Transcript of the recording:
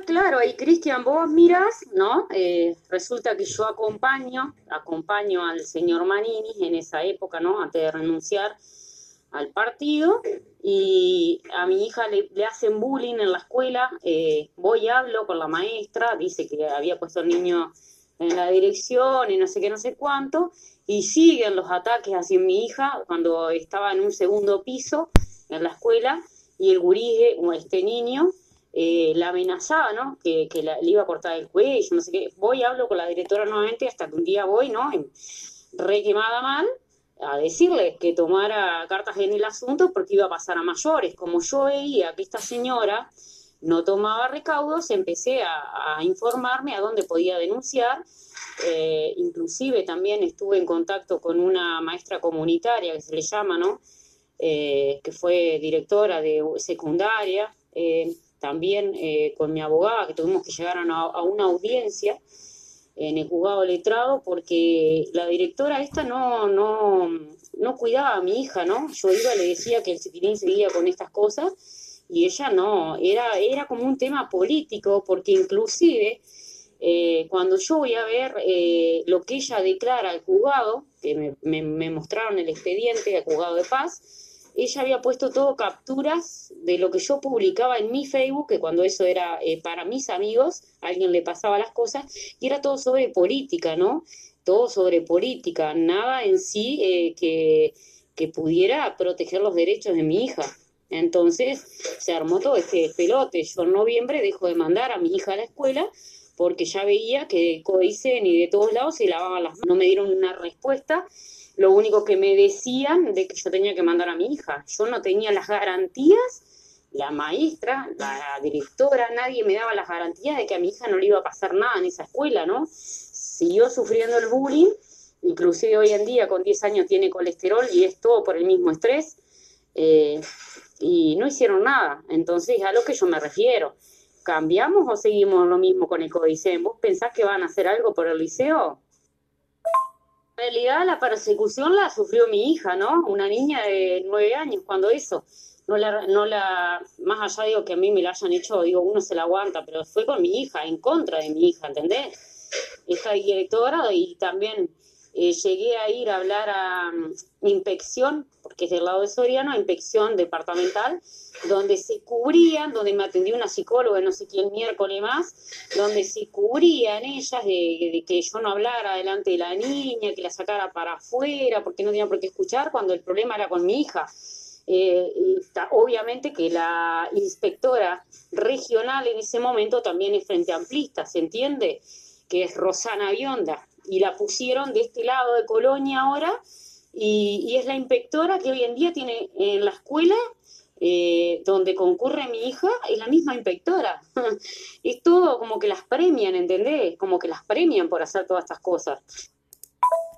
Claro, y Cristian, vos miras, ¿no? Eh, resulta que yo acompaño, acompaño al señor Manini en esa época, ¿no? Antes de renunciar al partido, y a mi hija le, hacen bullying en la escuela, eh, voy hablo con la maestra, dice que había puesto al niño en la dirección y no sé qué, no sé cuánto, y siguen los ataques hacia mi hija cuando estaba en un segundo piso en la escuela, y el gurí, este niño, eh, la amenazaba, ¿no? Que, le iba a cortar el cuello, no sé qué. Voy, hablo con la directora nuevamente hasta que un día voy, ¿no? Re quemada mal, a decirle que tomara cartas en el asunto porque iba a pasar a mayores. Como yo veía que esta señora no tomaba recaudos, empecé a, informarme a dónde podía denunciar. Eh, inclusive también estuve en contacto con una maestra comunitaria que se le llama, ¿no? Eh, que fue directora de secundaria. Eh, también eh, con mi abogada, que tuvimos que llegar a una, audiencia en el juzgado letrado, porque la directora esta no, no, no cuidaba a mi hija, ¿no? Yo iba y le decía que el chiquitín seguía con estas cosas, y ella no, era, era como un tema político, porque inclusive eh, cuando yo voy a ver eh, lo que ella declara al juzgado, que me, me, me mostraron el expediente al juzgado de paz, ella había puesto todo capturas de lo que yo publicaba en mi Facebook, que cuando eso era eh, para mis amigos, alguien le pasaba las cosas, y era todo sobre política, ¿no? Todo sobre política, nada en sí eh, que, que pudiera proteger los derechos de mi hija. Entonces se armó todo este pelote. Yo en noviembre dejo de mandar a mi hija a la escuela porque ya veía que Codicen y de todos lados se lavaban las manos. No me dieron una respuesta lo único que me decían de que yo tenía que mandar a mi hija. Yo no tenía las garantías, la maestra, la directora, nadie me daba las garantías de que a mi hija no le iba a pasar nada en esa escuela, ¿no? Siguió sufriendo el bullying, inclusive hoy en día con 10 años tiene colesterol y es todo por el mismo estrés, eh, y no hicieron nada. Entonces, a lo que yo me refiero, ¿cambiamos o seguimos lo mismo con el Codicen? ¿Vos pensás que van a hacer algo por el liceo? En realidad la persecución la sufrió mi hija, ¿no? Una niña de nueve años, cuando eso. No la, no la, más allá digo que a mí me la hayan hecho, digo, uno se la aguanta, pero fue con mi hija, en contra de mi hija, ¿entendés? Esta directora y también eh, llegué a ir a hablar a um, inspección, porque es del lado de Soriano, inspección departamental, donde se cubrían, donde me atendió una psicóloga, no sé quién miércoles más, donde se cubrían ellas de, que yo no hablara delante de la niña, que la sacara para afuera, porque no tenía por qué escuchar, cuando el problema era con mi hija. Eh, obviamente que la inspectora regional en ese momento también es frente amplista, ¿se entiende? Que es Rosana Bionda y la pusieron de este lado de Colonia ahora, y, es la inspectora que hoy en día tiene en la escuela eh, donde concurre mi hija, es la misma inspectora. es todo como que las premian, ¿entendés? Como que las premian por hacer todas estas cosas.